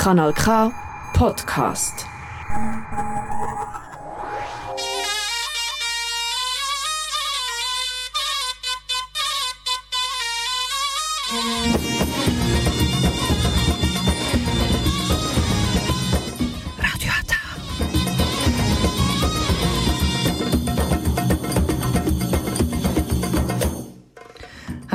Kanal K Podcast.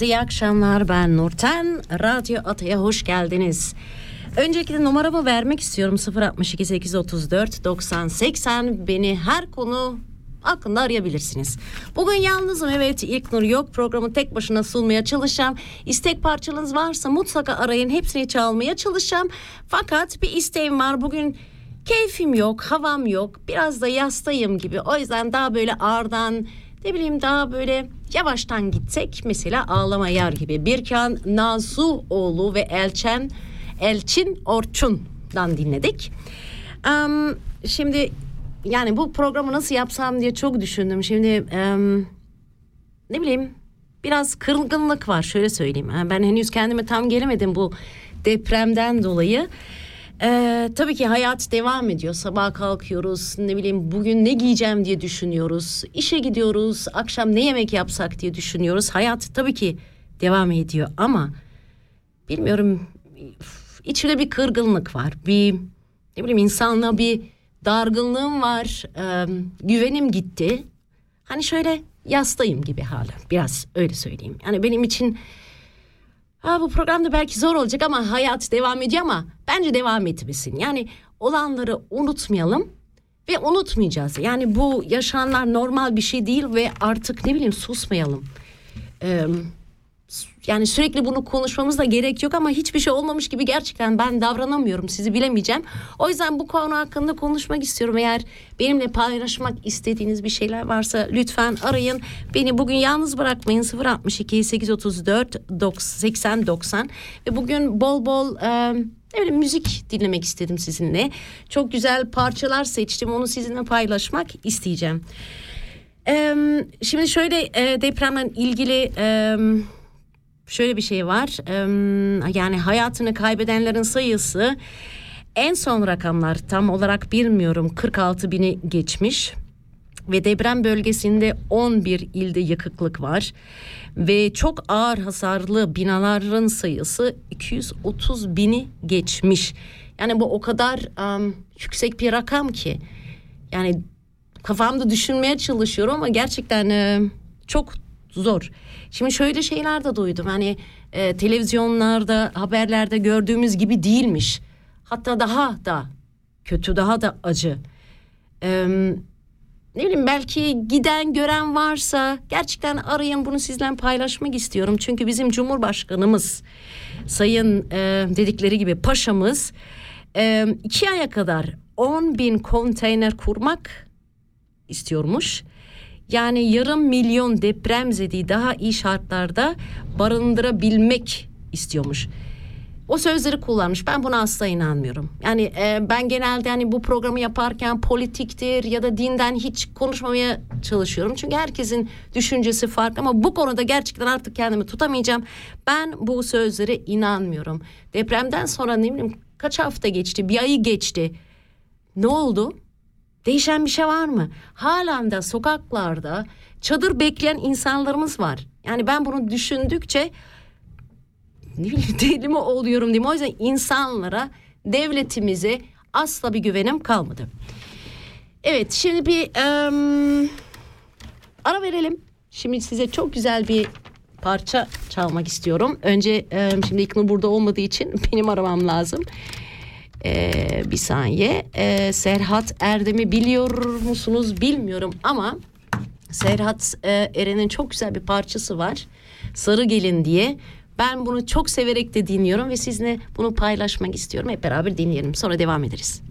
Herkese iyi akşamlar. Ben Nurten. Radyo Ata'ya hoş geldiniz. Öncelikle numaramı vermek istiyorum. 062 834 90 80. Beni her konu hakkında arayabilirsiniz. Bugün yalnızım evet ilk nur yok programı tek başına sunmaya çalışacağım. İstek parçalarınız varsa mutlaka arayın hepsini çalmaya çalışacağım. Fakat bir isteğim var bugün keyfim yok havam yok biraz da yastayım gibi o yüzden daha böyle ağırdan ne bileyim daha böyle yavaştan gitsek mesela Ağlama Yar gibi Birkan Nazuoğlu ve Elçen Elçin Orçun'dan dinledik. Em, şimdi yani bu programı nasıl yapsam diye çok düşündüm. Şimdi em, ne bileyim biraz kırgınlık var şöyle söyleyeyim. Ben henüz kendime tam gelemedim bu depremden dolayı. Ee, tabii ki hayat devam ediyor. Sabah kalkıyoruz. Ne bileyim bugün ne giyeceğim diye düşünüyoruz. İşe gidiyoruz. Akşam ne yemek yapsak diye düşünüyoruz. Hayat tabii ki devam ediyor ama bilmiyorum içimde bir kırgınlık var. Bir ne bileyim insanla bir dargınlığım var. Ee, güvenim gitti. Hani şöyle yastayım gibi hala. Biraz öyle söyleyeyim. Yani benim için ha, bu programda belki zor olacak ama hayat devam ediyor ama bence devam etmesin. Yani olanları unutmayalım. Ve unutmayacağız. Yani bu yaşananlar normal bir şey değil ve artık ne bileyim susmayalım. Ee, yani sürekli bunu konuşmamız da gerek yok ama hiçbir şey olmamış gibi gerçekten ben davranamıyorum sizi bilemeyeceğim. O yüzden bu konu hakkında konuşmak istiyorum. Eğer benimle paylaşmak istediğiniz bir şeyler varsa lütfen arayın. Beni bugün yalnız bırakmayın 062 834 80 90 ve bugün bol bol e, öyle müzik dinlemek istedim sizinle. Çok güzel parçalar seçtim onu sizinle paylaşmak isteyeceğim. E, şimdi şöyle e, depremle ilgili... E, şöyle bir şey var. Yani hayatını kaybedenlerin sayısı en son rakamlar tam olarak bilmiyorum 46 bini geçmiş. Ve deprem bölgesinde 11 ilde yıkıklık var. Ve çok ağır hasarlı binaların sayısı 230 bini geçmiş. Yani bu o kadar um, yüksek bir rakam ki. Yani kafamda düşünmeye çalışıyorum ama gerçekten e, çok zor. Şimdi şöyle şeyler de duydum. Hani e, televizyonlarda, haberlerde gördüğümüz gibi değilmiş. Hatta daha da kötü, daha da acı. E, ne bileyim belki giden gören varsa gerçekten arayın bunu sizle paylaşmak istiyorum. Çünkü bizim Cumhurbaşkanımız sayın e, dedikleri gibi paşamız e, iki aya kadar 10 bin konteyner kurmak istiyormuş. Yani yarım milyon depremzedi daha iyi şartlarda barındırabilmek istiyormuş. O sözleri kullanmış. Ben buna asla inanmıyorum. Yani e, ben genelde hani bu programı yaparken politiktir ya da dinden hiç konuşmamaya çalışıyorum. Çünkü herkesin düşüncesi farklı ama bu konuda gerçekten artık kendimi tutamayacağım. Ben bu sözlere inanmıyorum. Depremden sonra ne bileyim kaç hafta geçti, bir ayı geçti. Ne oldu? Değişen bir şey var mı? Halen de sokaklarda çadır bekleyen insanlarımız var. Yani ben bunu düşündükçe ne bileyim deli mi oluyorum diyeyim. O yüzden insanlara, devletimize asla bir güvenim kalmadı. Evet şimdi bir um, ara verelim. Şimdi size çok güzel bir parça çalmak istiyorum. Önce um, şimdi İknur burada olmadığı için benim aramam lazım. Ee, bir saniye. Ee, Serhat Erdem'i biliyor musunuz bilmiyorum ama Serhat e, Eren'in çok güzel bir parçası var. Sarı Gelin diye. Ben bunu çok severek de dinliyorum ve sizinle bunu paylaşmak istiyorum. Hep beraber dinleyelim. Sonra devam ederiz.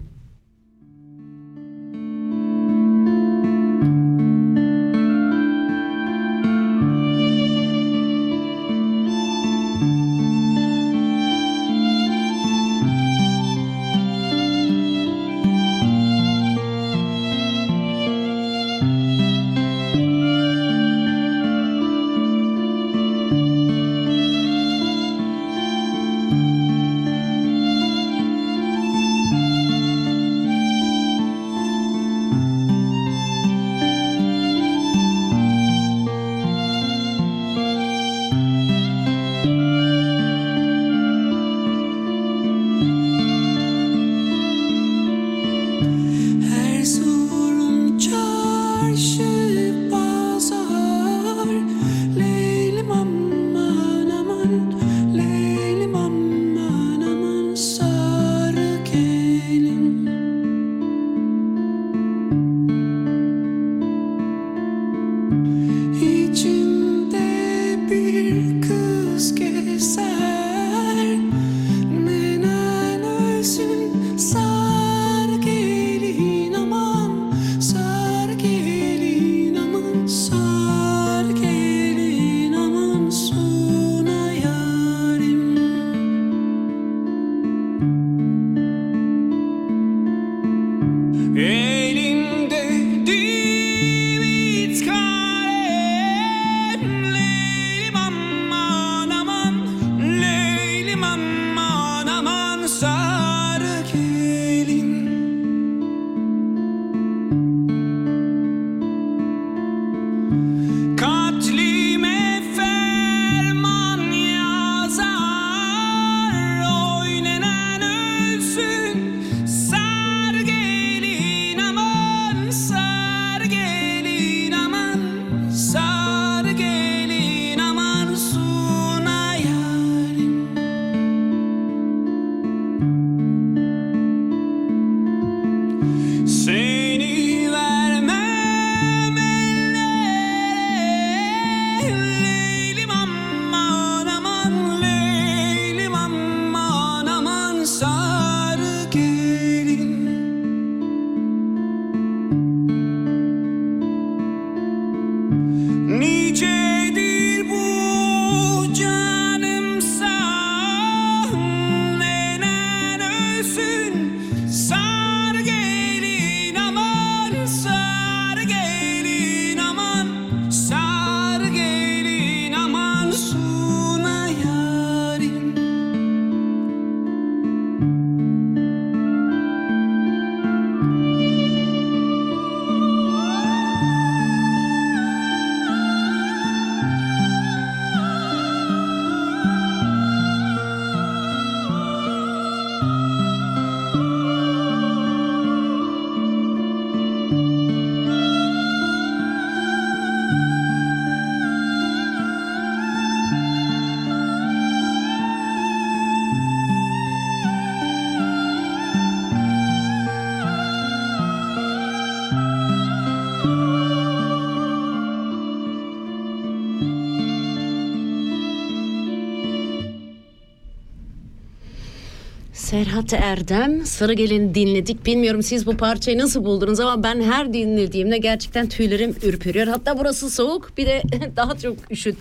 Serhat Erdem, Sarı Gelin dinledik. Bilmiyorum siz bu parçayı nasıl buldunuz ama ben her dinlediğimde gerçekten tüylerim ürperiyor. Hatta burası soğuk bir de daha çok üşüd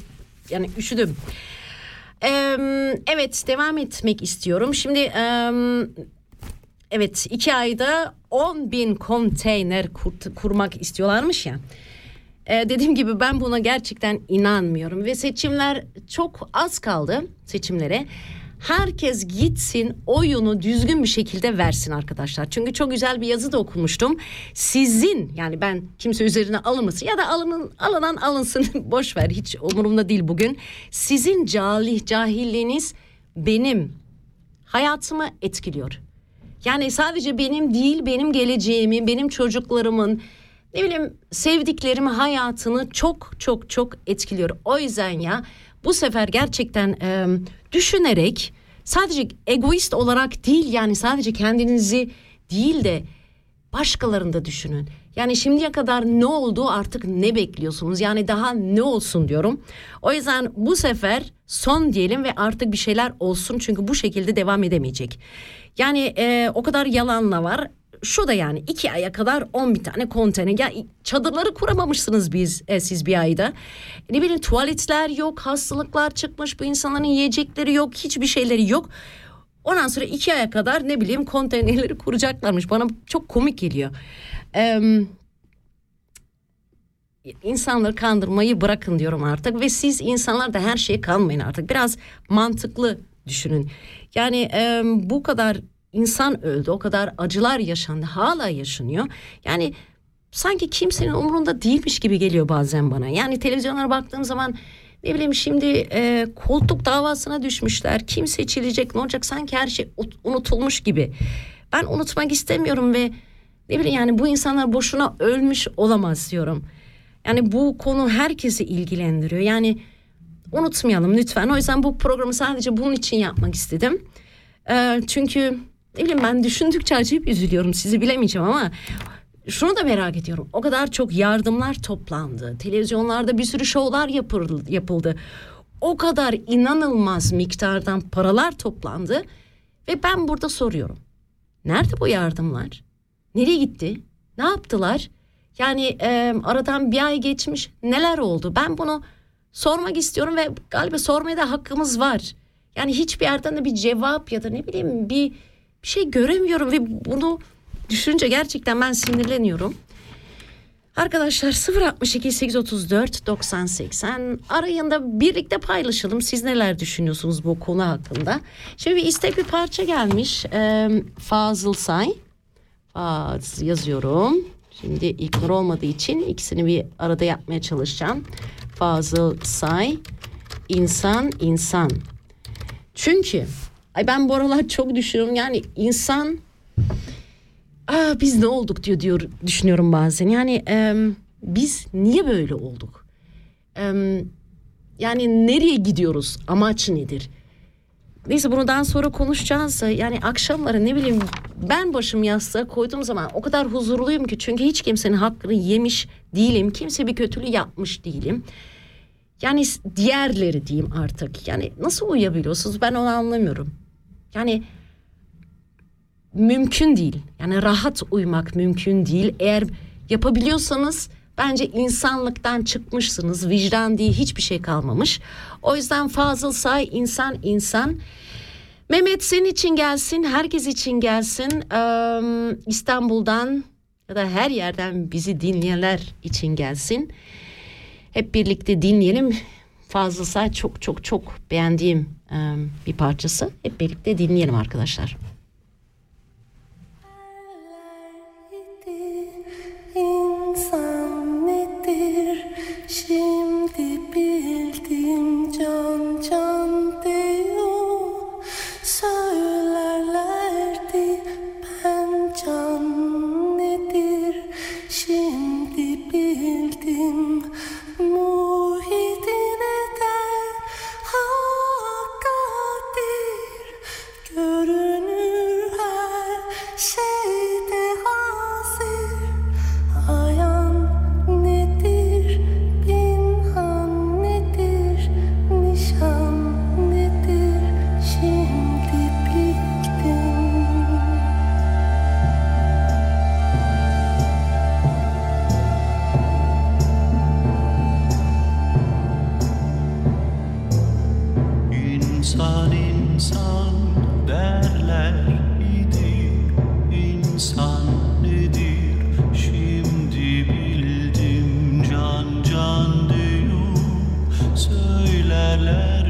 yani üşüdüm. Ee, evet devam etmek istiyorum. Şimdi ee, evet iki ayda 10 bin konteyner kur- kurmak istiyorlarmış ya. Ee, dediğim gibi ben buna gerçekten inanmıyorum ve seçimler çok az kaldı seçimlere. Herkes gitsin oyunu düzgün bir şekilde versin arkadaşlar. Çünkü çok güzel bir yazı da okumuştum. Sizin yani ben kimse üzerine alınmasın ya da alının alınan alınsın boş ver hiç umurumda değil bugün. Sizin cahil cahilliğiniz benim hayatımı etkiliyor. Yani sadece benim değil benim geleceğimi, benim çocuklarımın ne bileyim sevdiklerimin hayatını çok çok çok etkiliyor. O yüzden ya bu sefer gerçekten e, düşünerek sadece egoist olarak değil yani sadece kendinizi değil de başkalarını da düşünün. Yani şimdiye kadar ne oldu artık ne bekliyorsunuz? Yani daha ne olsun diyorum. O yüzden bu sefer son diyelim ve artık bir şeyler olsun çünkü bu şekilde devam edemeyecek. Yani e, o kadar yalanla var. Şu da yani iki aya kadar 10 bin tane konteyner. Ya çadırları kuramamışsınız biz e, siz bir ayda. Ne bileyim tuvaletler yok, hastalıklar çıkmış, bu insanların yiyecekleri yok, hiçbir şeyleri yok. Ondan sonra iki aya kadar ne bileyim konteynerleri kuracaklarmış. Bana çok komik geliyor. Eee insanları kandırmayı bırakın diyorum artık ve siz insanlar da her şeye kanmayın artık biraz mantıklı düşünün yani e, bu kadar insan öldü o kadar acılar yaşandı hala yaşanıyor yani sanki kimsenin umurunda değilmiş gibi geliyor bazen bana yani televizyonlara baktığım zaman ne bileyim şimdi e, koltuk davasına düşmüşler kim seçilecek ne olacak sanki her şey unutulmuş gibi ben unutmak istemiyorum ve ne bileyim yani bu insanlar boşuna ölmüş olamaz diyorum. Yani bu konu herkesi ilgilendiriyor. Yani unutmayalım lütfen. O yüzden bu programı sadece bunun için yapmak istedim. Ee, çünkü bileyim ben düşündükçe acayip üzülüyorum. Sizi bilemeyeceğim ama şunu da merak ediyorum. O kadar çok yardımlar toplandı. Televizyonlarda bir sürü şovlar yapıldı. yapıldı. O kadar inanılmaz miktardan paralar toplandı. Ve ben burada soruyorum. Nerede bu yardımlar? Nereye gitti? Ne yaptılar? Yani e, aradan bir ay geçmiş neler oldu? Ben bunu sormak istiyorum ve galiba sormaya da hakkımız var. Yani hiçbir yerden de bir cevap ya da ne bileyim bir, bir şey göremiyorum ve bunu düşününce gerçekten ben sinirleniyorum. Arkadaşlar 062 834 90 80 arayında birlikte paylaşalım. Siz neler düşünüyorsunuz bu konu hakkında? Şimdi bir istek bir parça gelmiş. Ee, Fazıl Say. Fazıl yazıyorum. Şimdi İlknur olmadığı için ikisini bir arada yapmaya çalışacağım. Fazıl Say, insan insan. Çünkü ay ben bu aralar çok düşünüyorum yani insan Aa, biz ne olduk diyor diyor düşünüyorum bazen. Yani e, biz niye böyle olduk? E, yani nereye gidiyoruz? Amaç nedir? Neyse bunu daha sonra konuşacağız. Yani akşamları ne bileyim ben başım yastığa koyduğum zaman o kadar huzurluyum ki çünkü hiç kimsenin hakkını yemiş değilim. Kimse bir kötülüğü yapmış değilim. Yani diğerleri diyeyim artık. Yani nasıl uyuyabiliyorsunuz ben onu anlamıyorum. Yani mümkün değil. Yani rahat uyumak mümkün değil. Eğer yapabiliyorsanız bence insanlıktan çıkmışsınız. Vicdan diye hiçbir şey kalmamış. O yüzden Fazıl Say insan insan. Mehmet senin için gelsin, herkes için gelsin. Ee, İstanbul'dan ya da her yerden bizi dinleyenler için gelsin. Hep birlikte dinleyelim. Fazıl Say çok çok çok beğendiğim bir parçası. Hep birlikte dinleyelim arkadaşlar. İnsan nedir? Şimdi bildim can can diyor Söylerlerdi ben can nedir? Şimdi bildim la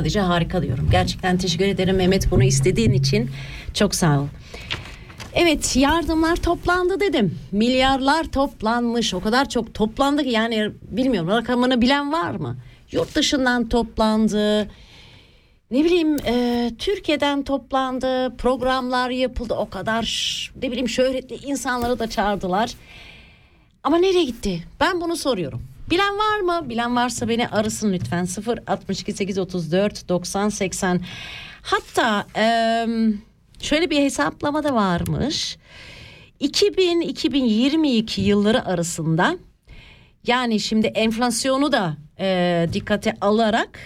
Sadece harika diyorum. Gerçekten teşekkür ederim Mehmet bunu istediğin için. Çok sağ ol. Evet yardımlar toplandı dedim. Milyarlar toplanmış. O kadar çok toplandı ki yani bilmiyorum rakamını bilen var mı? Yurt dışından toplandı. Ne bileyim e, Türkiye'den toplandı. Programlar yapıldı. O kadar ne bileyim şöhretli insanları da çağırdılar. Ama nereye gitti? Ben bunu soruyorum. Bilen var mı? Bilen varsa beni arasın lütfen. 0 62 834 90 80. Hatta em, şöyle bir hesaplama da varmış. 2000-2022 yılları arasında yani şimdi enflasyonu da e, dikkate alarak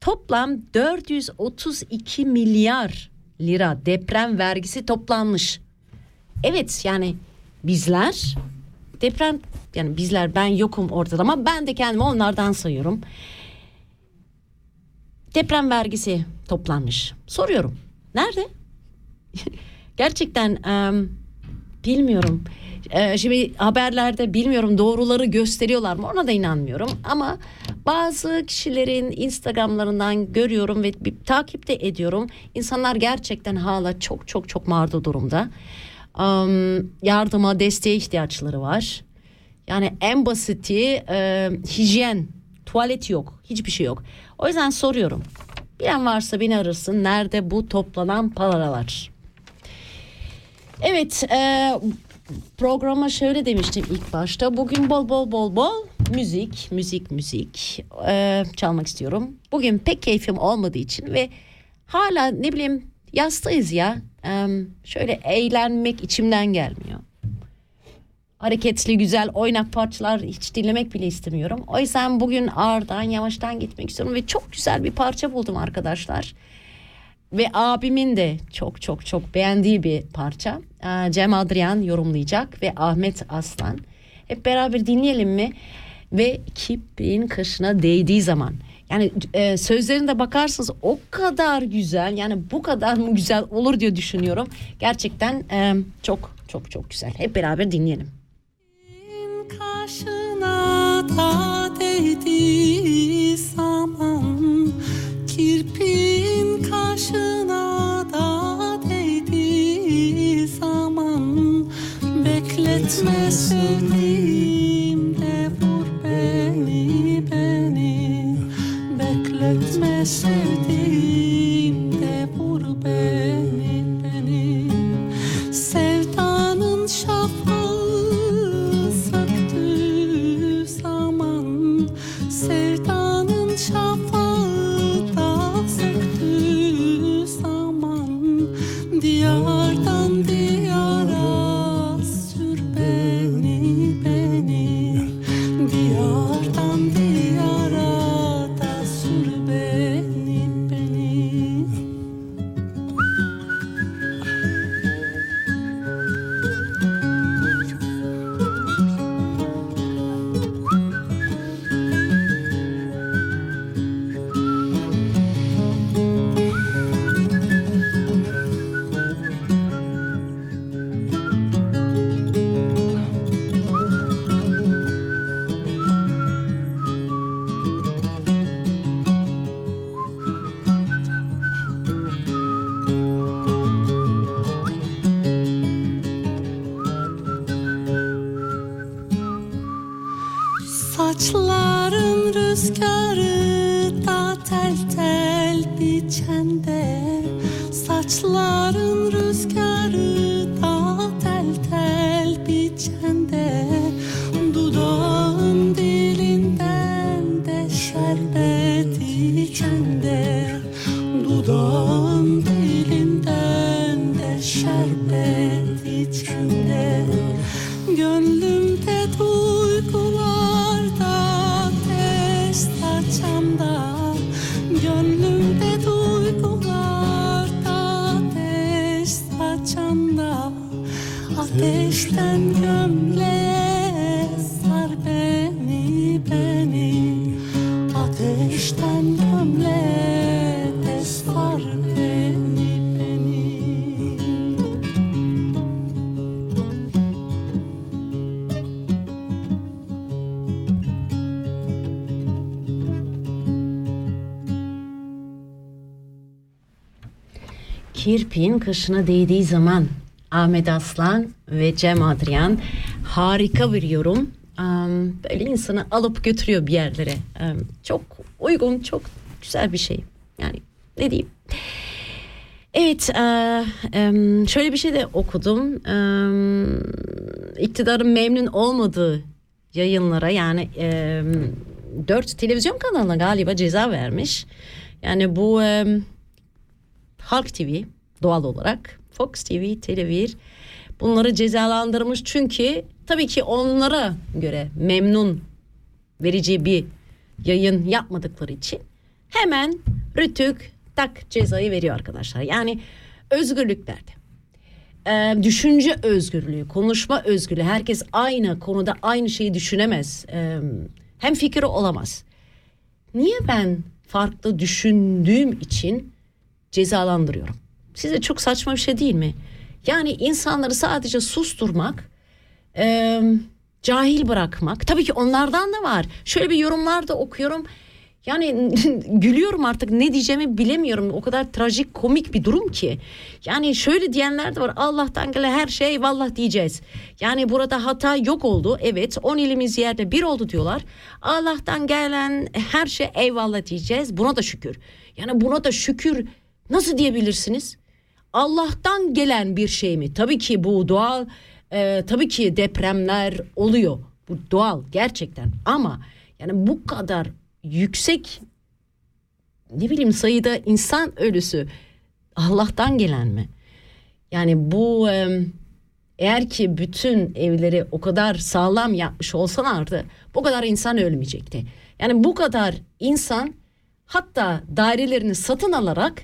toplam 432 milyar lira deprem vergisi toplanmış. Evet yani bizler deprem yani bizler ben yokum ortada ama ben de kendimi onlardan sayıyorum. Deprem vergisi toplanmış. Soruyorum. Nerede? Gerçekten em, bilmiyorum. Ee, şimdi haberlerde bilmiyorum doğruları gösteriyorlar mı ona da inanmıyorum ama bazı kişilerin Instagramlarından görüyorum ve bir, takip de ediyorum. İnsanlar gerçekten hala çok çok çok mağdur durumda. Am, yardıma desteğe ihtiyaçları var. Yani en basiti e, hijyen, tuvalet yok, hiçbir şey yok. O yüzden soruyorum. Bilen varsa beni arasın. Nerede bu toplanan paralar? Evet, e, programa şöyle demiştim ilk başta. Bugün bol bol bol bol müzik, müzik, müzik e, çalmak istiyorum. Bugün pek keyfim olmadığı için ve hala ne bileyim yastayız ya. E, şöyle eğlenmek içimden gelmiyor. Hareketli, güzel, oynak parçalar hiç dinlemek bile istemiyorum. O yüzden bugün ağırdan, yavaştan gitmek istiyorum ve çok güzel bir parça buldum arkadaşlar ve abimin de çok çok çok beğendiği bir parça. Ee, Cem Adrian yorumlayacak ve Ahmet Aslan. Hep beraber dinleyelim mi? Ve kipiğin kaşına değdiği zaman. Yani e, sözlerine bakarsınız o kadar güzel yani bu kadar mı güzel olur diye düşünüyorum. Gerçekten e, çok çok çok güzel. Hep beraber dinleyelim. Kaşına da değdiği zaman Kirpin kaşına da değdiği zaman Bekletme sevdiğim Bekletme sevdiğim de vur kaşına değdiği zaman Ahmet Aslan ve Cem Adrian harika bir yorum. Böyle insanı alıp götürüyor bir yerlere. Çok uygun, çok güzel bir şey. Yani ne diyeyim. Evet, e, şöyle bir şey de okudum. İktidarın memnun olmadığı yayınlara yani em, dört televizyon kanalına galiba ceza vermiş. Yani bu Halk TV doğal olarak Fox TV, Televir bunları cezalandırmış çünkü tabii ki onlara göre memnun verici bir yayın yapmadıkları için hemen Rütük tak cezayı veriyor arkadaşlar. Yani özgürlüklerde e, düşünce özgürlüğü, konuşma özgürlüğü herkes aynı konuda aynı şeyi düşünemez. E, hem fikri olamaz. Niye ben farklı düşündüğüm için cezalandırıyorum. Size çok saçma bir şey değil mi? Yani insanları sadece susturmak, e, cahil bırakmak. Tabii ki onlardan da var. Şöyle bir yorumlar da okuyorum. Yani gülüyorum artık ne diyeceğimi bilemiyorum. O kadar trajik komik bir durum ki. Yani şöyle diyenler de var. Allah'tan gelen her şey eyvallah diyeceğiz. Yani burada hata yok oldu. Evet 10 ilimiz yerde bir oldu diyorlar. Allah'tan gelen her şey eyvallah diyeceğiz. Buna da şükür. Yani buna da şükür nasıl diyebilirsiniz? Allah'tan gelen bir şey mi? Tabii ki bu doğal. e, tabii ki depremler oluyor. Bu doğal gerçekten. Ama yani bu kadar yüksek ne bileyim sayıda insan ölüsü Allah'tan gelen mi? Yani bu e, eğer ki bütün evleri o kadar sağlam yapmış olsalardı bu kadar insan ölmeyecekti. Yani bu kadar insan hatta dairelerini satın alarak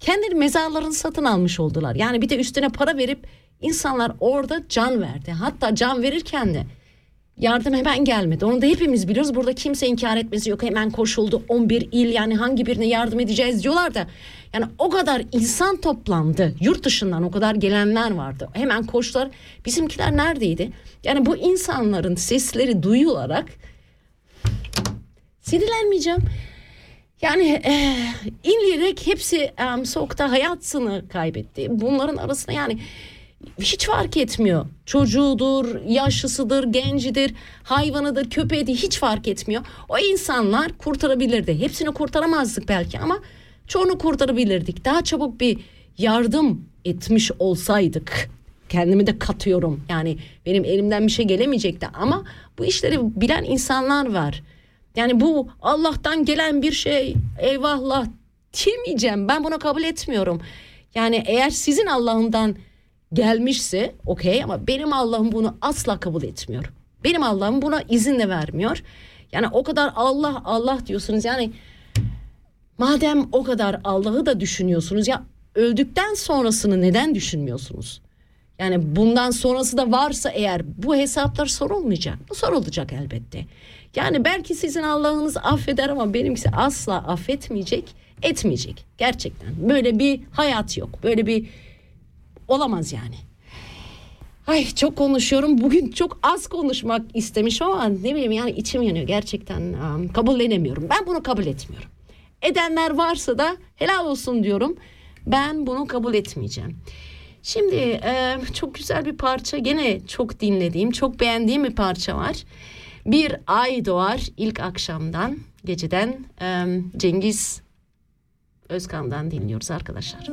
kendi mezarlarını satın almış oldular. Yani bir de üstüne para verip insanlar orada can verdi. Hatta can verirken de yardım hemen gelmedi. Onu da hepimiz biliyoruz. Burada kimse inkar etmesi yok. Hemen koşuldu 11 il yani hangi birine yardım edeceğiz diyorlar da. Yani o kadar insan toplandı. Yurt dışından o kadar gelenler vardı. Hemen koştular. Bizimkiler neredeydi? Yani bu insanların sesleri duyularak sinirlenmeyeceğim. Yani e, inleyerek hepsi e, soğukta hayatını kaybetti. Bunların arasında yani hiç fark etmiyor. Çocuğudur, yaşlısıdır, gencidir, hayvanıdır, köpeğidir hiç fark etmiyor. O insanlar kurtarabilirdi. Hepsini kurtaramazdık belki ama çoğunu kurtarabilirdik. Daha çabuk bir yardım etmiş olsaydık. Kendimi de katıyorum. Yani benim elimden bir şey gelemeyecekti ama bu işleri bilen insanlar var. Yani bu Allah'tan gelen bir şey eyvallah diyemeyeceğim. Ben bunu kabul etmiyorum. Yani eğer sizin Allah'ından gelmişse okey ama benim Allah'ım bunu asla kabul etmiyor. Benim Allah'ım buna izin de vermiyor. Yani o kadar Allah Allah diyorsunuz yani madem o kadar Allah'ı da düşünüyorsunuz ya öldükten sonrasını neden düşünmüyorsunuz? Yani bundan sonrası da varsa eğer bu hesaplar sorulmayacak. Bu sorulacak elbette. Yani belki sizin Allah'ınız affeder ama benimkisi asla affetmeyecek, etmeyecek. Gerçekten böyle bir hayat yok. Böyle bir olamaz yani. Ay çok konuşuyorum. Bugün çok az konuşmak istemiş ama ne bileyim yani içim yanıyor gerçekten. Um, kabullenemiyorum. Ben bunu kabul etmiyorum. Edenler varsa da helal olsun diyorum. Ben bunu kabul etmeyeceğim. Şimdi e, çok güzel bir parça gene çok dinlediğim, çok beğendiğim bir parça var. Bir ay doğar ilk akşamdan, geceden em, Cengiz Özkan'dan dinliyoruz arkadaşlar.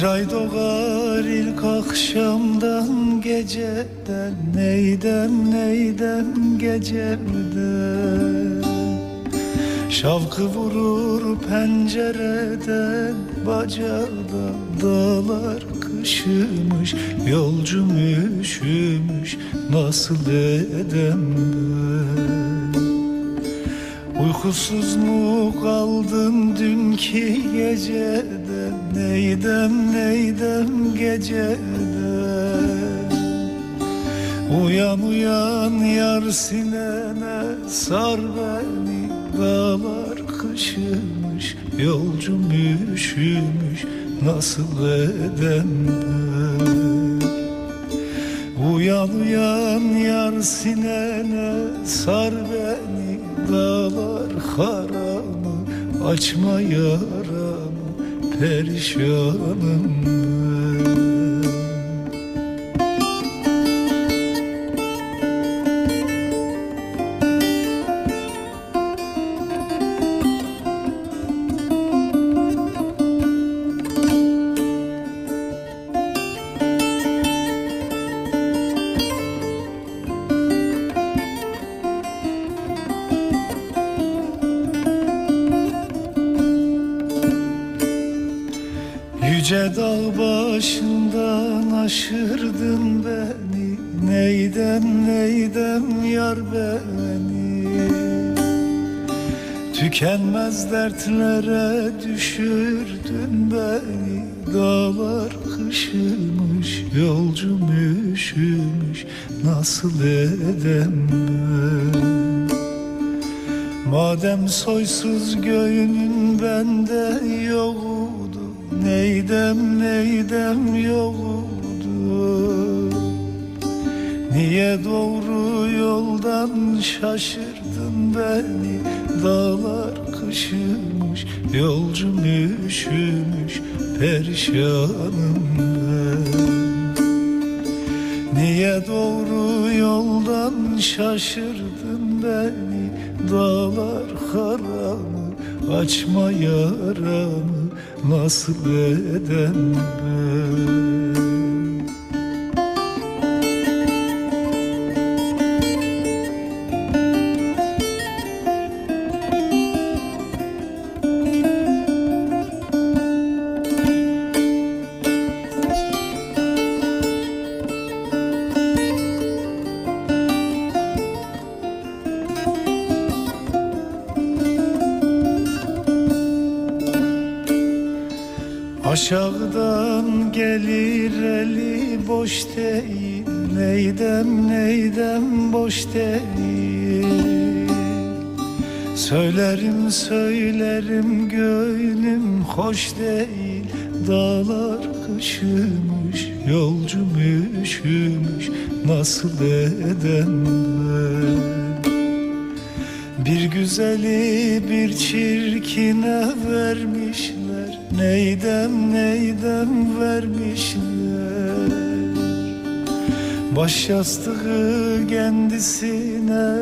Bir ay doğar ilk akşamdan geceden Neydem neydem gecemden Şavkı vurur pencereden Bacadan dağlar kışımış Yolcum üşümüş nasıl edem ben Uykusuz mu kaldın dünkü geceden Neydem neydem geceden? Uyan uyan yar sinene sar beni Dağlar kışımış yolcum üşümüş Nasıl edem ben? Uyan uyan yar sinene sar beni Dağlar haramı açma yaramı Perişanım. ben soysuz göğünün bende yoktu. Neydem neydem yoktu. Niye doğru yoldan şaşırdın beni? Dağlar kışımış yolcum üşümüş Perişanım ben. Niye doğru yoldan şaşırdın beni Dağlar haramı açma yaramı Nasıl edem ben boş değil Neydem neydem boş değil. Söylerim söylerim gönlüm hoş değil. Dağlar kışımış Baş yastığı kendisine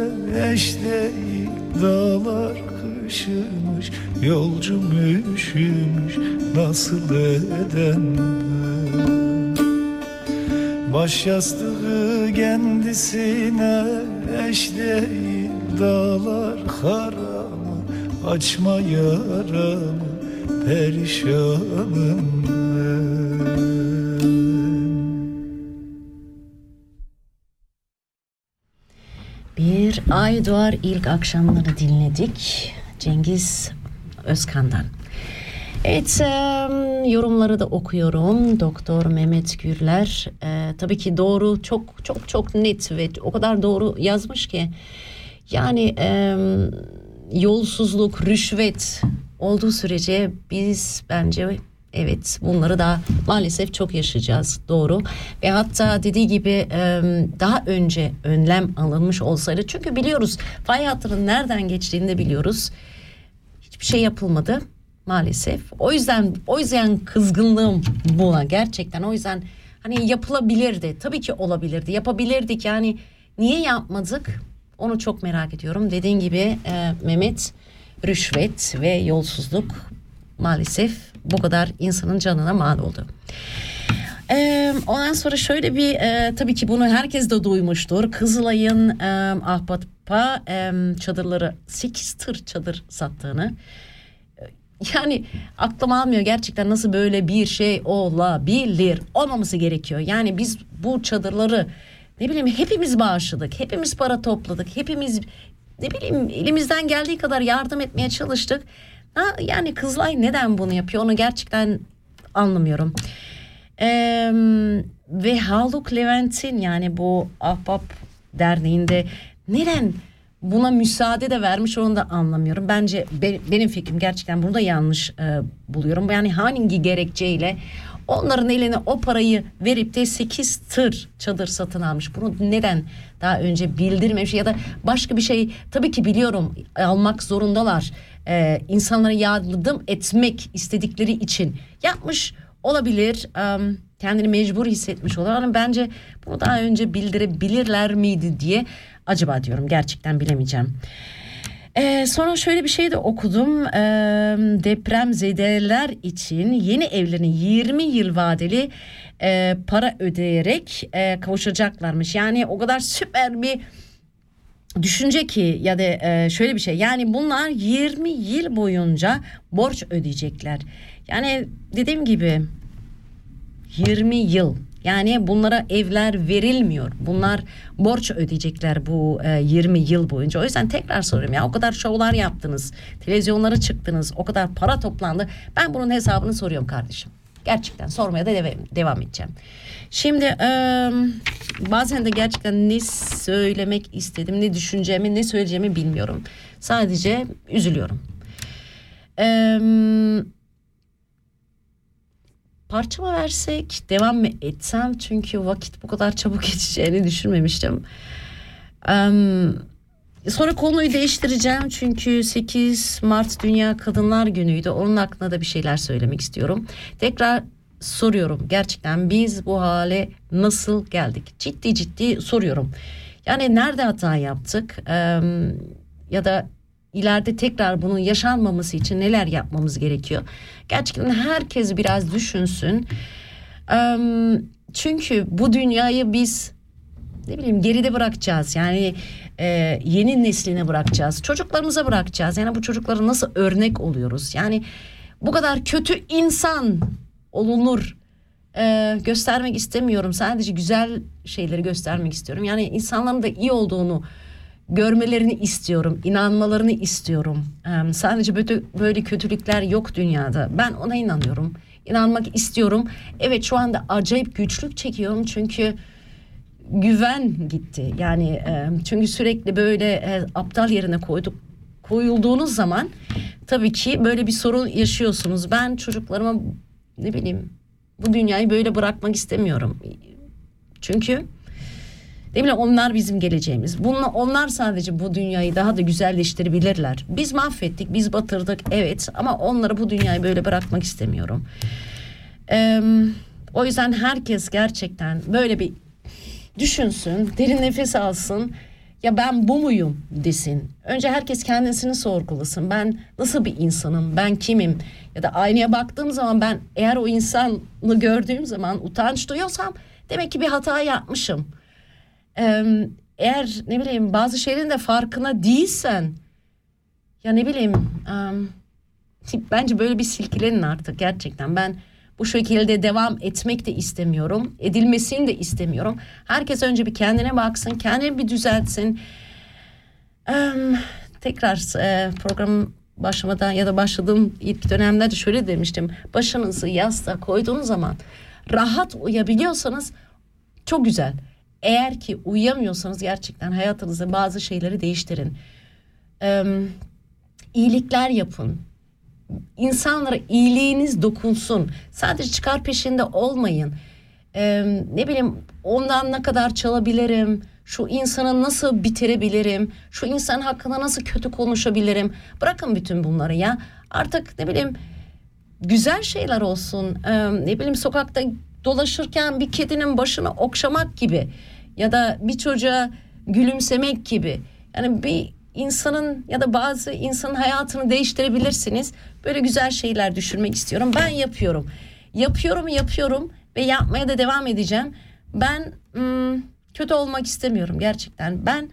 eş değil Dağlar kışımış yolcum üşümüş Nasıl edem ben Baş yastığı kendisine eş değil Dağlar haramı açma yaramı Perişanım doğar ilk akşamları dinledik Cengiz Özkan'dan. Evet em, yorumları da okuyorum. Doktor Mehmet Gürler e, tabii ki doğru çok çok çok net ve o kadar doğru yazmış ki yani em, yolsuzluk, rüşvet olduğu sürece biz bence Evet bunları da maalesef çok yaşayacağız doğru. Ve hatta dediği gibi daha önce önlem alınmış olsaydı çünkü biliyoruz fay hattının nereden geçtiğini de biliyoruz. Hiçbir şey yapılmadı maalesef. O yüzden o yüzden kızgınlığım buna gerçekten. O yüzden hani yapılabilirdi tabii ki olabilirdi. Yapabilirdik yani niye yapmadık? Onu çok merak ediyorum. Dediğin gibi Mehmet rüşvet ve yolsuzluk maalesef bu kadar insanın canına mal oldu. Ee, ondan sonra şöyle bir e, tabii ki bunu herkes de duymuştur. Kızılay'ın e, Ahbap'a e, çadırları 8 tır çadır sattığını. Yani aklım almıyor gerçekten nasıl böyle bir şey olabilir. Olmaması gerekiyor. Yani biz bu çadırları ne bileyim hepimiz bağışladık. Hepimiz para topladık. Hepimiz ne bileyim elimizden geldiği kadar yardım etmeye çalıştık. Ha, yani Kızılay neden bunu yapıyor onu gerçekten anlamıyorum. Ee, ve Haluk Levent'in yani bu Ahbap Derneği'nde neden buna müsaade de vermiş onu da anlamıyorum. Bence be, benim fikrim gerçekten bunu da yanlış e, buluyorum. Yani hangi gerekçeyle onların eline o parayı verip de 8 tır çadır satın almış. Bunu neden daha önce bildirmemiş ya da başka bir şey tabii ki biliyorum almak zorundalar. Ee, insanlara yardım etmek istedikleri için yapmış olabilir. Um, kendini mecbur hissetmiş olabilir ama bence bunu daha önce bildirebilirler miydi diye acaba diyorum gerçekten bilemeyeceğim. Ee, sonra şöyle bir şey de okudum. Ee, depremzedeler için yeni evlerini 20 yıl vadeli e, para ödeyerek e, kavuşacaklarmış. Yani o kadar süper bir düşünce ki ya da e, şöyle bir şey. Yani bunlar 20 yıl boyunca borç ödeyecekler. Yani dediğim gibi 20 yıl yani bunlara evler verilmiyor. Bunlar borç ödeyecekler bu e, 20 yıl boyunca. O yüzden tekrar soruyorum ya o kadar şovlar yaptınız. Televizyonlara çıktınız. O kadar para toplandı. Ben bunun hesabını soruyorum kardeşim. Gerçekten sormaya da devam, devam edeceğim. Şimdi e, bazen de gerçekten ne söylemek istedim, ne düşüneceğimi, ne söyleyeceğimi bilmiyorum. Sadece üzülüyorum. Eee parça mı versek devam mı etsem çünkü vakit bu kadar çabuk geçeceğini düşünmemiştim. Um, sonra konuyu değiştireceğim çünkü 8 Mart Dünya Kadınlar Günü'ydü. Onun hakkında da bir şeyler söylemek istiyorum. Tekrar soruyorum gerçekten biz bu hale nasıl geldik? Ciddi ciddi soruyorum. Yani nerede hata yaptık? Um, ya da ileride tekrar bunun yaşanmaması için neler yapmamız gerekiyor? Gerçekten herkes biraz düşünsün. Çünkü bu dünyayı biz ne bileyim geride bırakacağız. Yani yeni nesline bırakacağız. Çocuklarımıza bırakacağız. Yani bu çocuklara nasıl örnek oluyoruz? Yani bu kadar kötü insan olunur göstermek istemiyorum. Sadece güzel şeyleri göstermek istiyorum. Yani insanların da iyi olduğunu görmelerini istiyorum, inanmalarını istiyorum. Ee, sadece böyle, böyle kötülükler yok dünyada. Ben ona inanıyorum. İnanmak istiyorum. Evet şu anda acayip güçlük çekiyorum çünkü güven gitti. Yani e, çünkü sürekli böyle e, aptal yerine koyduk koyulduğunuz zaman tabii ki böyle bir sorun yaşıyorsunuz. Ben çocuklarıma ne bileyim bu dünyayı böyle bırakmak istemiyorum. Çünkü Değil mi? Onlar bizim geleceğimiz. Bunlar, onlar sadece bu dünyayı daha da güzelleştirebilirler. Biz mahvettik, biz batırdık evet ama onları bu dünyayı böyle bırakmak istemiyorum. Ee, o yüzden herkes gerçekten böyle bir düşünsün, derin nefes alsın. Ya ben bu muyum desin. Önce herkes kendisini sorgulasın. Ben nasıl bir insanım? Ben kimim? Ya da aynaya baktığım zaman ben eğer o insanı gördüğüm zaman utanç duyuyorsam demek ki bir hata yapmışım eğer ne bileyim bazı şeylerin de farkına değilsen ya ne bileyim bence böyle bir silkilenin artık gerçekten. Ben bu şekilde devam etmek de istemiyorum edilmesini de istemiyorum. Herkes önce bir kendine baksın kendini bir düzeltsin. Um, tekrar e, program başlamadan ya da başladığım ilk dönemlerde şöyle demiştim. Başınızı yastığa koyduğunuz zaman rahat uyabiliyorsanız çok güzel eğer ki uyuyamıyorsanız gerçekten hayatınızda bazı şeyleri değiştirin. Ee, iyilikler yapın. insanlara iyiliğiniz dokunsun. Sadece çıkar peşinde olmayın. Ee, ne bileyim ondan ne kadar çalabilirim? Şu insanı nasıl bitirebilirim? Şu insan hakkında nasıl kötü konuşabilirim? Bırakın bütün bunları ya. Artık ne bileyim güzel şeyler olsun. Ee, ne bileyim sokakta dolaşırken bir kedinin başını okşamak gibi ya da bir çocuğa gülümsemek gibi. Yani bir insanın ya da bazı insanın hayatını değiştirebilirsiniz. Böyle güzel şeyler düşünmek istiyorum. Ben yapıyorum. Yapıyorum, yapıyorum ve yapmaya da devam edeceğim. Ben hmm, kötü olmak istemiyorum gerçekten. Ben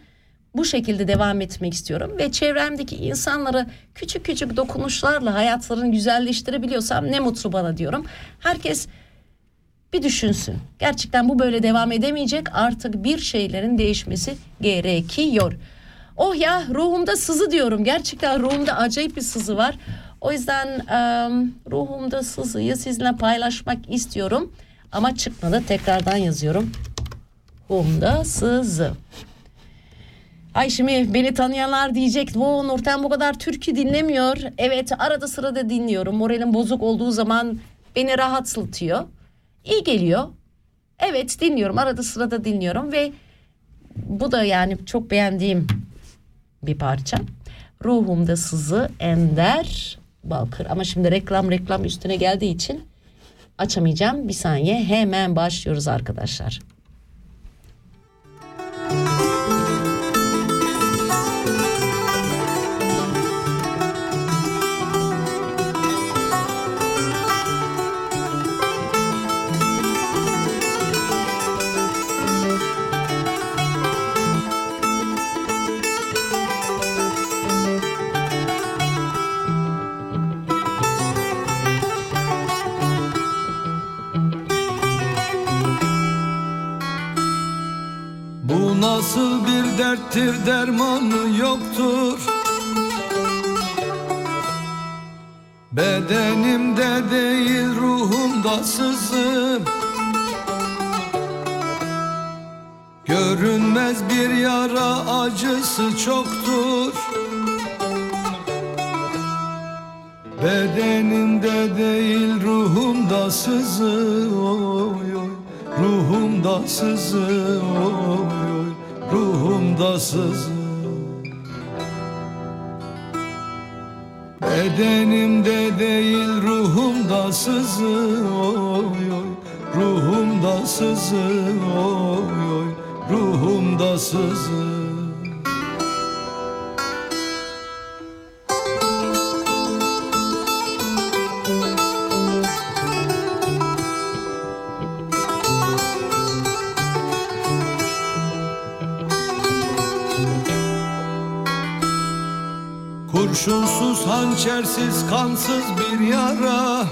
bu şekilde devam etmek istiyorum ve çevremdeki insanları küçük küçük dokunuşlarla hayatlarını güzelleştirebiliyorsam ne mutlu bana diyorum. Herkes bir düşünsün. Gerçekten bu böyle devam edemeyecek. Artık bir şeylerin değişmesi gerekiyor. Oh ya ruhumda sızı diyorum. Gerçekten ruhumda acayip bir sızı var. O yüzden em, ruhumda sızıyı sizinle paylaşmak istiyorum. Ama çıkmadı. Tekrardan yazıyorum. Ruhumda sızı. Ay şimdi beni tanıyanlar diyecek bu Nurten bu kadar türkü dinlemiyor. Evet arada sırada dinliyorum. Moralim bozuk olduğu zaman beni rahatlatıyor. İyi geliyor. Evet dinliyorum arada sırada dinliyorum ve bu da yani çok beğendiğim bir parça. Ruhumda sızı Ender Balkır. Ama şimdi reklam reklam üstüne geldiği için açamayacağım. Bir saniye hemen başlıyoruz arkadaşlar. Nasıl bir derttir dermanı yoktur. Bedenimde değil ruhumda sızım. Görünmez bir yara acısı çoktur. Bedenimde değil ruhumda sızı oy oy Ruhumda sızı oy Ruhumda sızı Bedenimde değil ruhumda sızı oy oy Ruhumda sızı oy oy Ruhumda sızı hançersiz, kansız bir yara.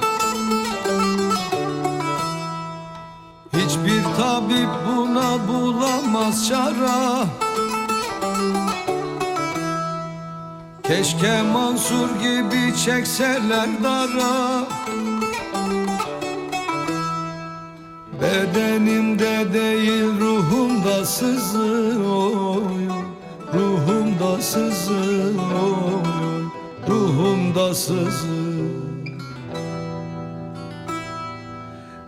Hiçbir tabip buna bulamaz çara. Keşke Mansur gibi çekseler dara. Bedenimde değil ruhumda sızı oy oy Ruhumda sızı oy oy Ruhumda sızı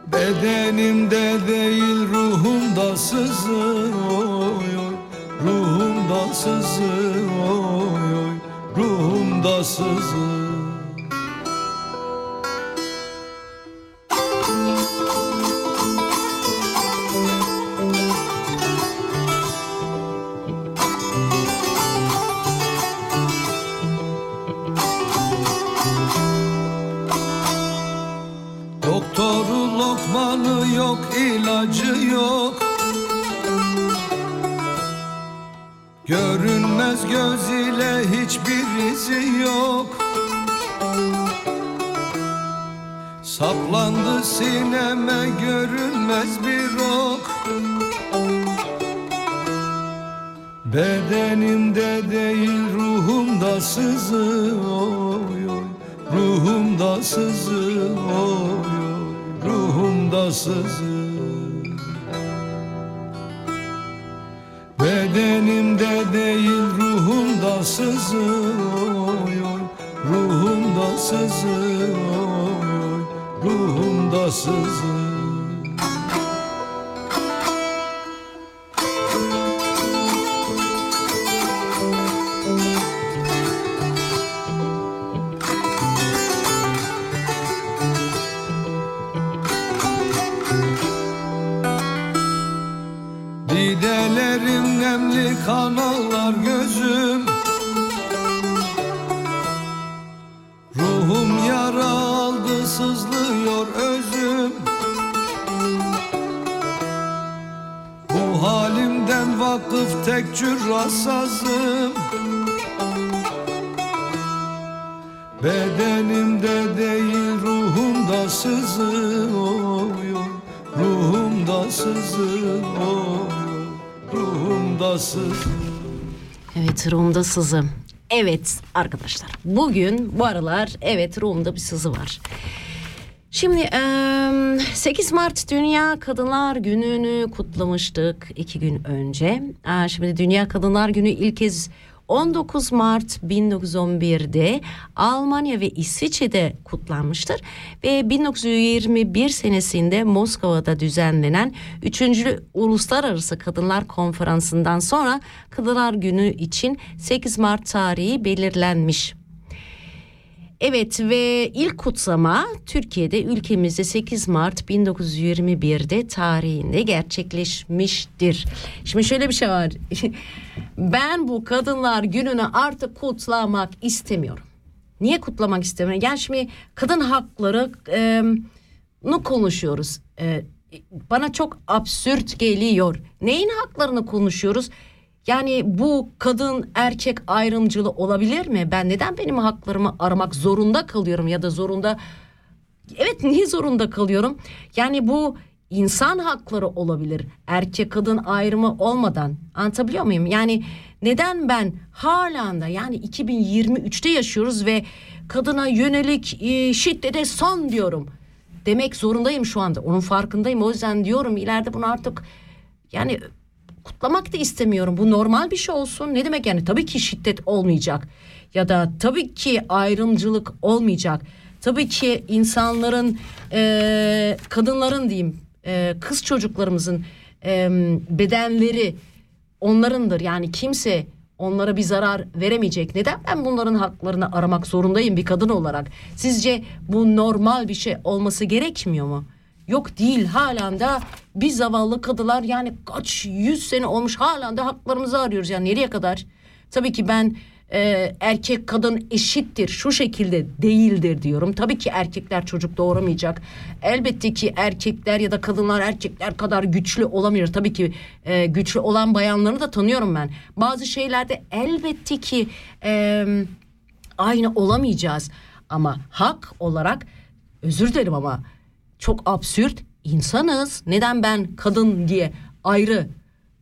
Bedenimde değil ruhumda sızı oy oy Ruhumda sızı oy oy Ruhumda sızı Bedenimde değil ruhumda sızı Rum'da sızı. Evet arkadaşlar bugün bu aralar evet Rum'da bir sızı var. Şimdi eee, 8 Mart Dünya Kadınlar Günü'nü kutlamıştık iki gün önce. Şimdi Dünya Kadınlar Günü ilk kez 19 Mart 1911'de Almanya ve İsviçre'de kutlanmıştır ve 1921 senesinde Moskova'da düzenlenen 3. Uluslararası Kadınlar Konferansı'ndan sonra Kadınlar Günü için 8 Mart tarihi belirlenmiş. Evet ve ilk kutlama Türkiye'de ülkemizde 8 Mart 1921'de tarihinde gerçekleşmiştir. Şimdi şöyle bir şey var. ben bu kadınlar gününü artık kutlamak istemiyorum. Niye kutlamak istemiyorum? Yani şimdi kadın hakları e, nu konuşuyoruz. E, bana çok absürt geliyor. Neyin haklarını konuşuyoruz? Yani bu kadın erkek ayrımcılığı olabilir mi? Ben neden benim haklarımı aramak zorunda kalıyorum ya da zorunda Evet niye zorunda kalıyorum? Yani bu insan hakları olabilir. Erkek kadın ayrımı olmadan. Anlatabiliyor muyum? Yani neden ben halen de yani 2023'te yaşıyoruz ve kadına yönelik e, şiddete son diyorum. Demek zorundayım şu anda. Onun farkındayım. O yüzden diyorum ileride bunu artık yani kutlamak da istemiyorum. Bu normal bir şey olsun. Ne demek yani? Tabii ki şiddet olmayacak. Ya da tabii ki ayrımcılık olmayacak. Tabii ki insanların, e, kadınların diyeyim, e, kız çocuklarımızın e, bedenleri onlarındır. Yani kimse onlara bir zarar veremeyecek. Neden ben bunların haklarını aramak zorundayım bir kadın olarak? Sizce bu normal bir şey olması gerekmiyor mu? Yok değil halen de biz zavallı kadılar yani kaç yüz sene olmuş halen de haklarımızı arıyoruz. Yani nereye kadar? Tabii ki ben e, erkek kadın eşittir şu şekilde değildir diyorum. Tabii ki erkekler çocuk doğuramayacak. Elbette ki erkekler ya da kadınlar erkekler kadar güçlü olamıyor. Tabii ki e, güçlü olan bayanları da tanıyorum ben. Bazı şeylerde elbette ki e, aynı olamayacağız. Ama hak olarak özür dilerim ama çok absürt insanız. Neden ben kadın diye ayrı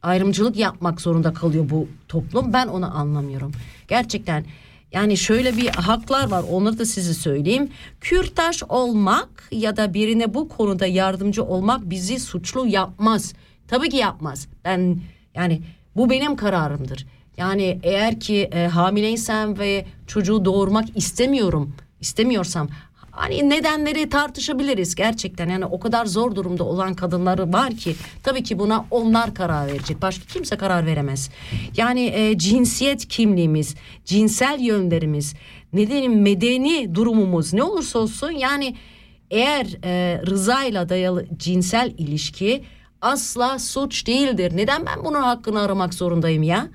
ayrımcılık yapmak zorunda kalıyor bu toplum? Ben onu anlamıyorum. Gerçekten yani şöyle bir haklar var onları da size söyleyeyim. Kürtaş olmak ya da birine bu konuda yardımcı olmak bizi suçlu yapmaz. Tabii ki yapmaz. Ben yani bu benim kararımdır. Yani eğer ki e, hamileysem ve çocuğu doğurmak istemiyorum, istemiyorsam Hani nedenleri tartışabiliriz gerçekten. Yani o kadar zor durumda olan kadınları var ki tabii ki buna onlar karar verecek. Başka kimse karar veremez. Yani e, cinsiyet kimliğimiz, cinsel yönlerimiz, nedenin medeni durumumuz ne olursa olsun yani eğer e, rızayla dayalı cinsel ilişki asla suç değildir. Neden ben bunun hakkını aramak zorundayım ya?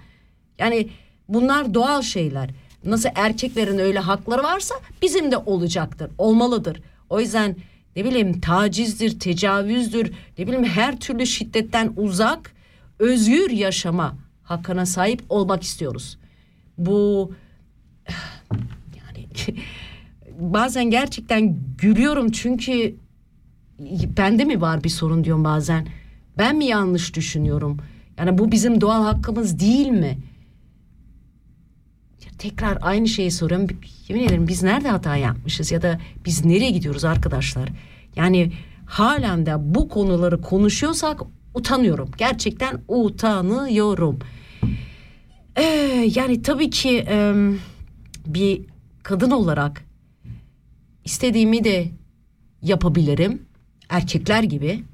Yani bunlar doğal şeyler. Nasıl erkeklerin öyle hakları varsa bizim de olacaktır, olmalıdır. O yüzden ne bileyim tacizdir, tecavüzdür, ne bileyim her türlü şiddetten uzak, özgür yaşama hakkına sahip olmak istiyoruz. Bu yani bazen gerçekten gülüyorum çünkü bende mi var bir sorun diyorum bazen. Ben mi yanlış düşünüyorum? Yani bu bizim doğal hakkımız değil mi? Tekrar aynı şeyi soruyorum. Yemin ederim biz nerede hata yapmışız ya da biz nereye gidiyoruz arkadaşlar? Yani halen de bu konuları konuşuyorsak utanıyorum. Gerçekten utanıyorum. Ee, yani tabii ki e, bir kadın olarak istediğimi de yapabilirim erkekler gibi.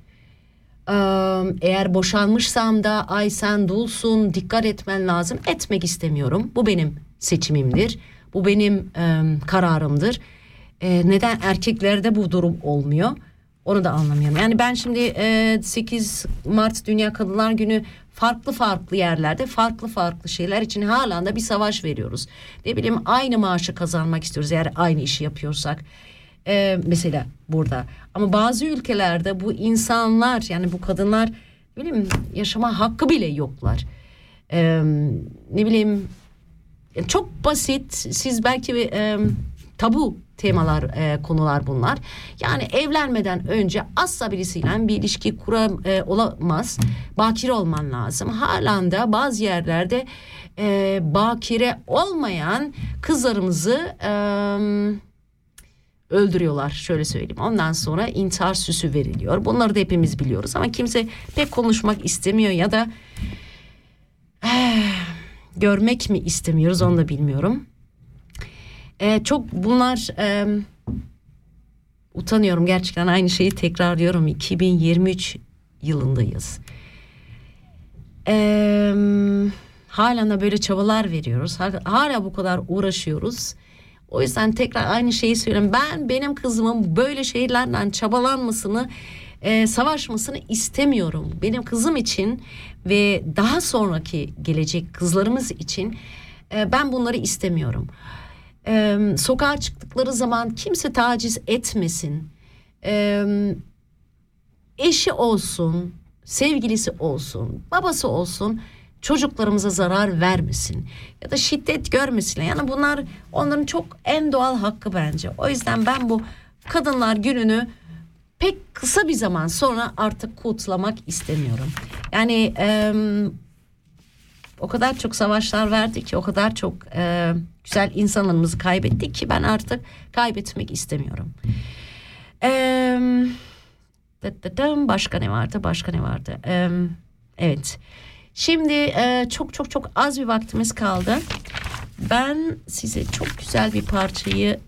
Eğer boşanmışsam da ay sen dulsun dikkat etmen lazım etmek istemiyorum. Bu benim seçimimdir. Bu benim e, kararımdır. E, neden erkeklerde bu durum olmuyor? Onu da anlamıyorum. Yani ben şimdi e, 8 Mart Dünya Kadınlar Günü farklı farklı yerlerde farklı farklı şeyler için hala da bir savaş veriyoruz. Ne bileyim aynı maaşı kazanmak istiyoruz eğer aynı işi yapıyorsak. E, mesela burada. Ama bazı ülkelerde bu insanlar yani bu kadınlar ne bileyim yaşama hakkı bile yoklar. E, ne bileyim çok basit siz belki e, tabu temalar e, konular bunlar. Yani evlenmeden önce asla birisiyle bir ilişki kuram e, olamaz. Bakire olman lazım. Halen de bazı yerlerde e, bakire olmayan kızlarımızı e, öldürüyorlar şöyle söyleyeyim. Ondan sonra intihar süsü veriliyor. Bunları da hepimiz biliyoruz ama kimse pek konuşmak istemiyor ya da eh, görmek mi istemiyoruz onu da bilmiyorum. E, çok bunlar e, utanıyorum gerçekten aynı şeyi tekrarlıyorum 2023 yılındayız. E, halen de böyle çabalar veriyoruz. Hala bu kadar uğraşıyoruz. O yüzden tekrar aynı şeyi söylüyorum. Ben benim kızımın böyle şeylerden çabalanmasını, e, savaşmasını istemiyorum. Benim kızım için ve daha sonraki gelecek kızlarımız için e, ben bunları istemiyorum. E, sokağa çıktıkları zaman kimse taciz etmesin. E, eşi olsun, sevgilisi olsun, babası olsun çocuklarımıza zarar vermesin ya da şiddet görmesin. Yani bunlar onların çok en doğal hakkı bence. O yüzden ben bu kadınlar gününü pek kısa bir zaman sonra artık kutlamak istemiyorum. Yani e, o kadar çok savaşlar verdik ki o kadar çok e, güzel insanlarımızı kaybettik ki ben artık kaybetmek istemiyorum. E, başka ne vardı? Başka ne vardı? E, evet. Şimdi e, çok çok çok az bir vaktimiz kaldı. Ben size çok güzel bir parçayı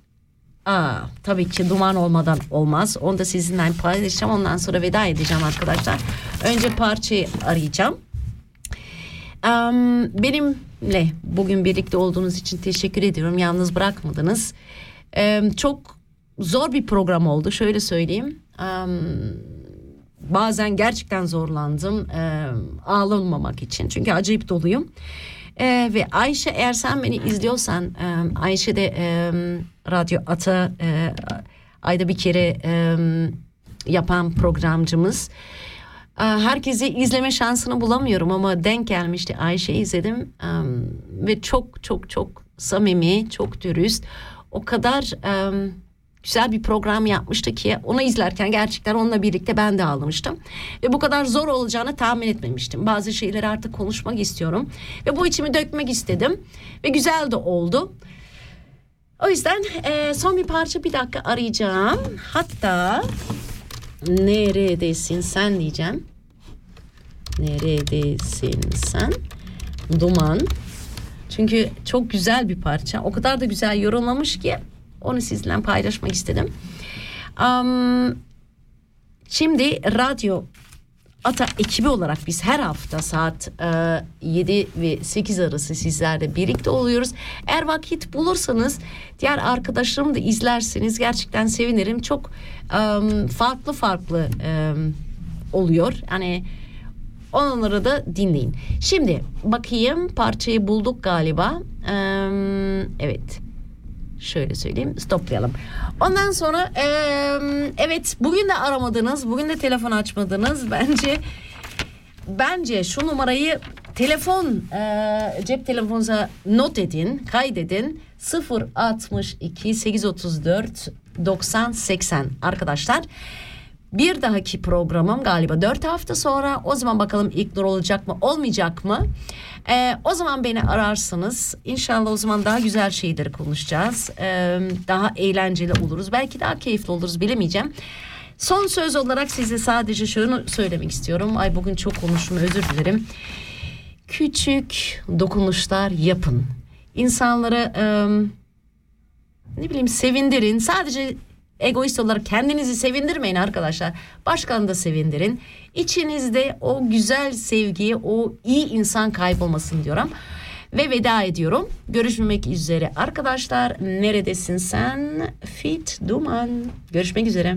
Aa, tabii ki duman olmadan olmaz. Onu da sizinle paylaşacağım. Ondan sonra veda edeceğim arkadaşlar. Önce parçayı arayacağım. Um, benimle bugün birlikte olduğunuz için teşekkür ediyorum. Yalnız bırakmadınız. Um, çok zor bir program oldu. Şöyle söyleyeyim. Um, bazen gerçekten zorlandım e, ağlamamak için. Çünkü acayip doluyum. E, ve Ayşe eğer sen beni izliyorsan e, Ayşe de e, Radyo Ata e, ayda bir kere e, yapan programcımız. E, herkesi izleme şansını bulamıyorum ama denk gelmişti Ayşe izledim e, ve çok çok çok samimi, çok dürüst. O kadar e, güzel bir program yapmıştı ki onu izlerken gerçekten onunla birlikte ben de ağlamıştım. Ve bu kadar zor olacağını tahmin etmemiştim. Bazı şeyleri artık konuşmak istiyorum. Ve bu içimi dökmek istedim. Ve güzel de oldu. O yüzden e, son bir parça bir dakika arayacağım. Hatta neredesin sen diyeceğim. Neredesin sen? Duman. Çünkü çok güzel bir parça. O kadar da güzel yorumlamış ki onu sizinle paylaşmak istedim. Um, şimdi radyo Ata ekibi olarak biz her hafta saat e, 7 ve 8 arası sizlerle birlikte oluyoruz. Eğer vakit bulursanız diğer arkadaşlarım da izlerseniz gerçekten sevinirim. Çok um, farklı farklı um, oluyor. Yani onları da dinleyin. Şimdi bakayım parçayı bulduk galiba. Um, evet şöyle söyleyeyim stoplayalım. Ondan sonra e, evet bugün de aramadınız bugün de telefon açmadınız bence bence şu numarayı telefon e, cep telefonunuza not edin kaydedin 062 834 90 80 arkadaşlar. Bir dahaki programım galiba dört hafta sonra. O zaman bakalım ilk nur olacak mı olmayacak mı? Ee, o zaman beni ararsınız. İnşallah o zaman daha güzel şeyleri konuşacağız. Ee, daha eğlenceli oluruz. Belki daha keyifli oluruz bilemeyeceğim. Son söz olarak size sadece şunu söylemek istiyorum. Ay bugün çok konuştum özür dilerim. Küçük dokunuşlar yapın. İnsanları e, ne bileyim sevindirin. Sadece Egoist olarak kendinizi sevindirmeyin arkadaşlar. Başkalarını da sevindirin. İçinizde o güzel sevgiyi, o iyi insan kaybolmasın diyorum. Ve veda ediyorum. Görüşmek üzere arkadaşlar. Neredesin sen? Fit Duman. Görüşmek üzere.